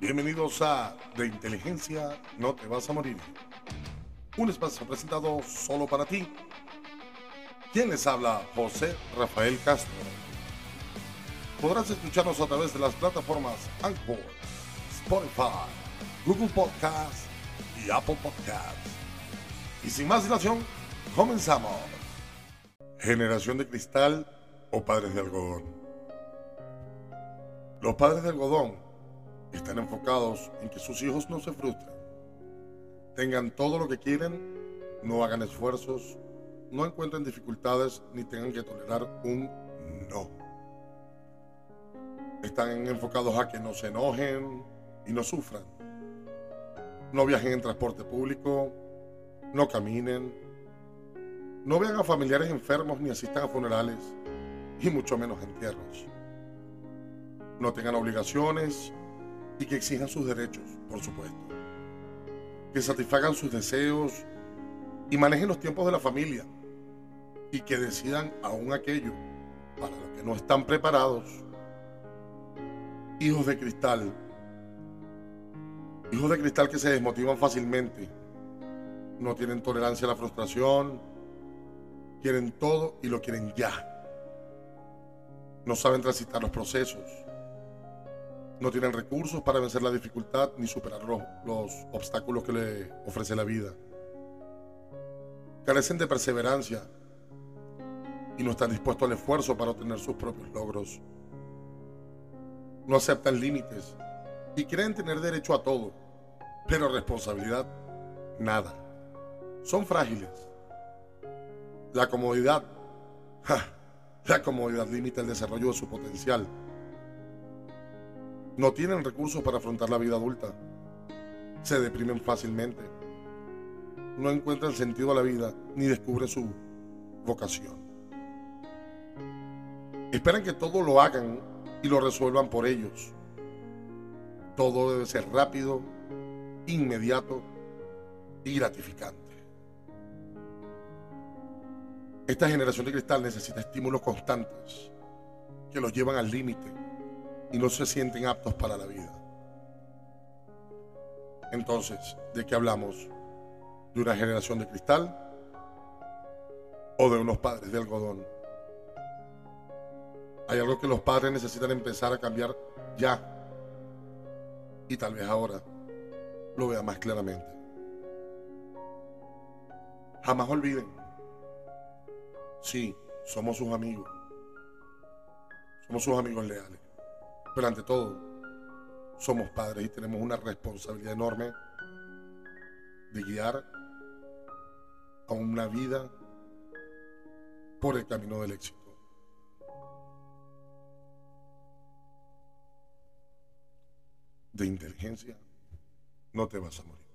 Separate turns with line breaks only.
Bienvenidos a De Inteligencia No Te Vas a Morir. Un espacio presentado solo para ti. ¿Quién les habla? José Rafael Castro. Podrás escucharnos a través de las plataformas Anchor, Spotify, Google Podcast y Apple Podcast. Y sin más dilación, comenzamos. Generación de cristal o padres de algodón. Los padres de algodón están enfocados en que sus hijos no se frustren, tengan todo lo que quieren, no hagan esfuerzos, no encuentren dificultades ni tengan que tolerar un no. Están enfocados a que no se enojen y no sufran. No viajen en transporte público, no caminen, no vean a familiares enfermos ni asistan a funerales y mucho menos entierros. No tengan obligaciones y que exijan sus derechos, por supuesto. Que satisfagan sus deseos y manejen los tiempos de la familia y que decidan aún aquello para lo que no están preparados. Hijos de cristal. Hijos de cristal que se desmotivan fácilmente. No tienen tolerancia a la frustración. Quieren todo y lo quieren ya. No saben transitar los procesos. No tienen recursos para vencer la dificultad ni superar los, los obstáculos que le ofrece la vida. Carecen de perseverancia y no están dispuestos al esfuerzo para obtener sus propios logros. No aceptan límites y creen tener derecho a todo, pero responsabilidad, nada. Son frágiles. La comodidad, la comodidad limita el desarrollo de su potencial. No tienen recursos para afrontar la vida adulta. Se deprimen fácilmente. No encuentran sentido a la vida ni descubren su vocación. Esperan que todo lo hagan y lo resuelvan por ellos. Todo debe ser rápido, inmediato y gratificante. Esta generación de cristal necesita estímulos constantes que los llevan al límite y no se sienten aptos para la vida. Entonces, ¿de qué hablamos? ¿De una generación de cristal o de unos padres de algodón? Hay algo que los padres necesitan empezar a cambiar ya. Y tal vez ahora lo vean más claramente. Jamás olviden. Sí, somos sus amigos. Somos sus amigos leales. Pero ante todo, somos padres y tenemos una responsabilidad enorme de guiar a una vida por el camino del éxito. de inteligencia, no te vas a morir.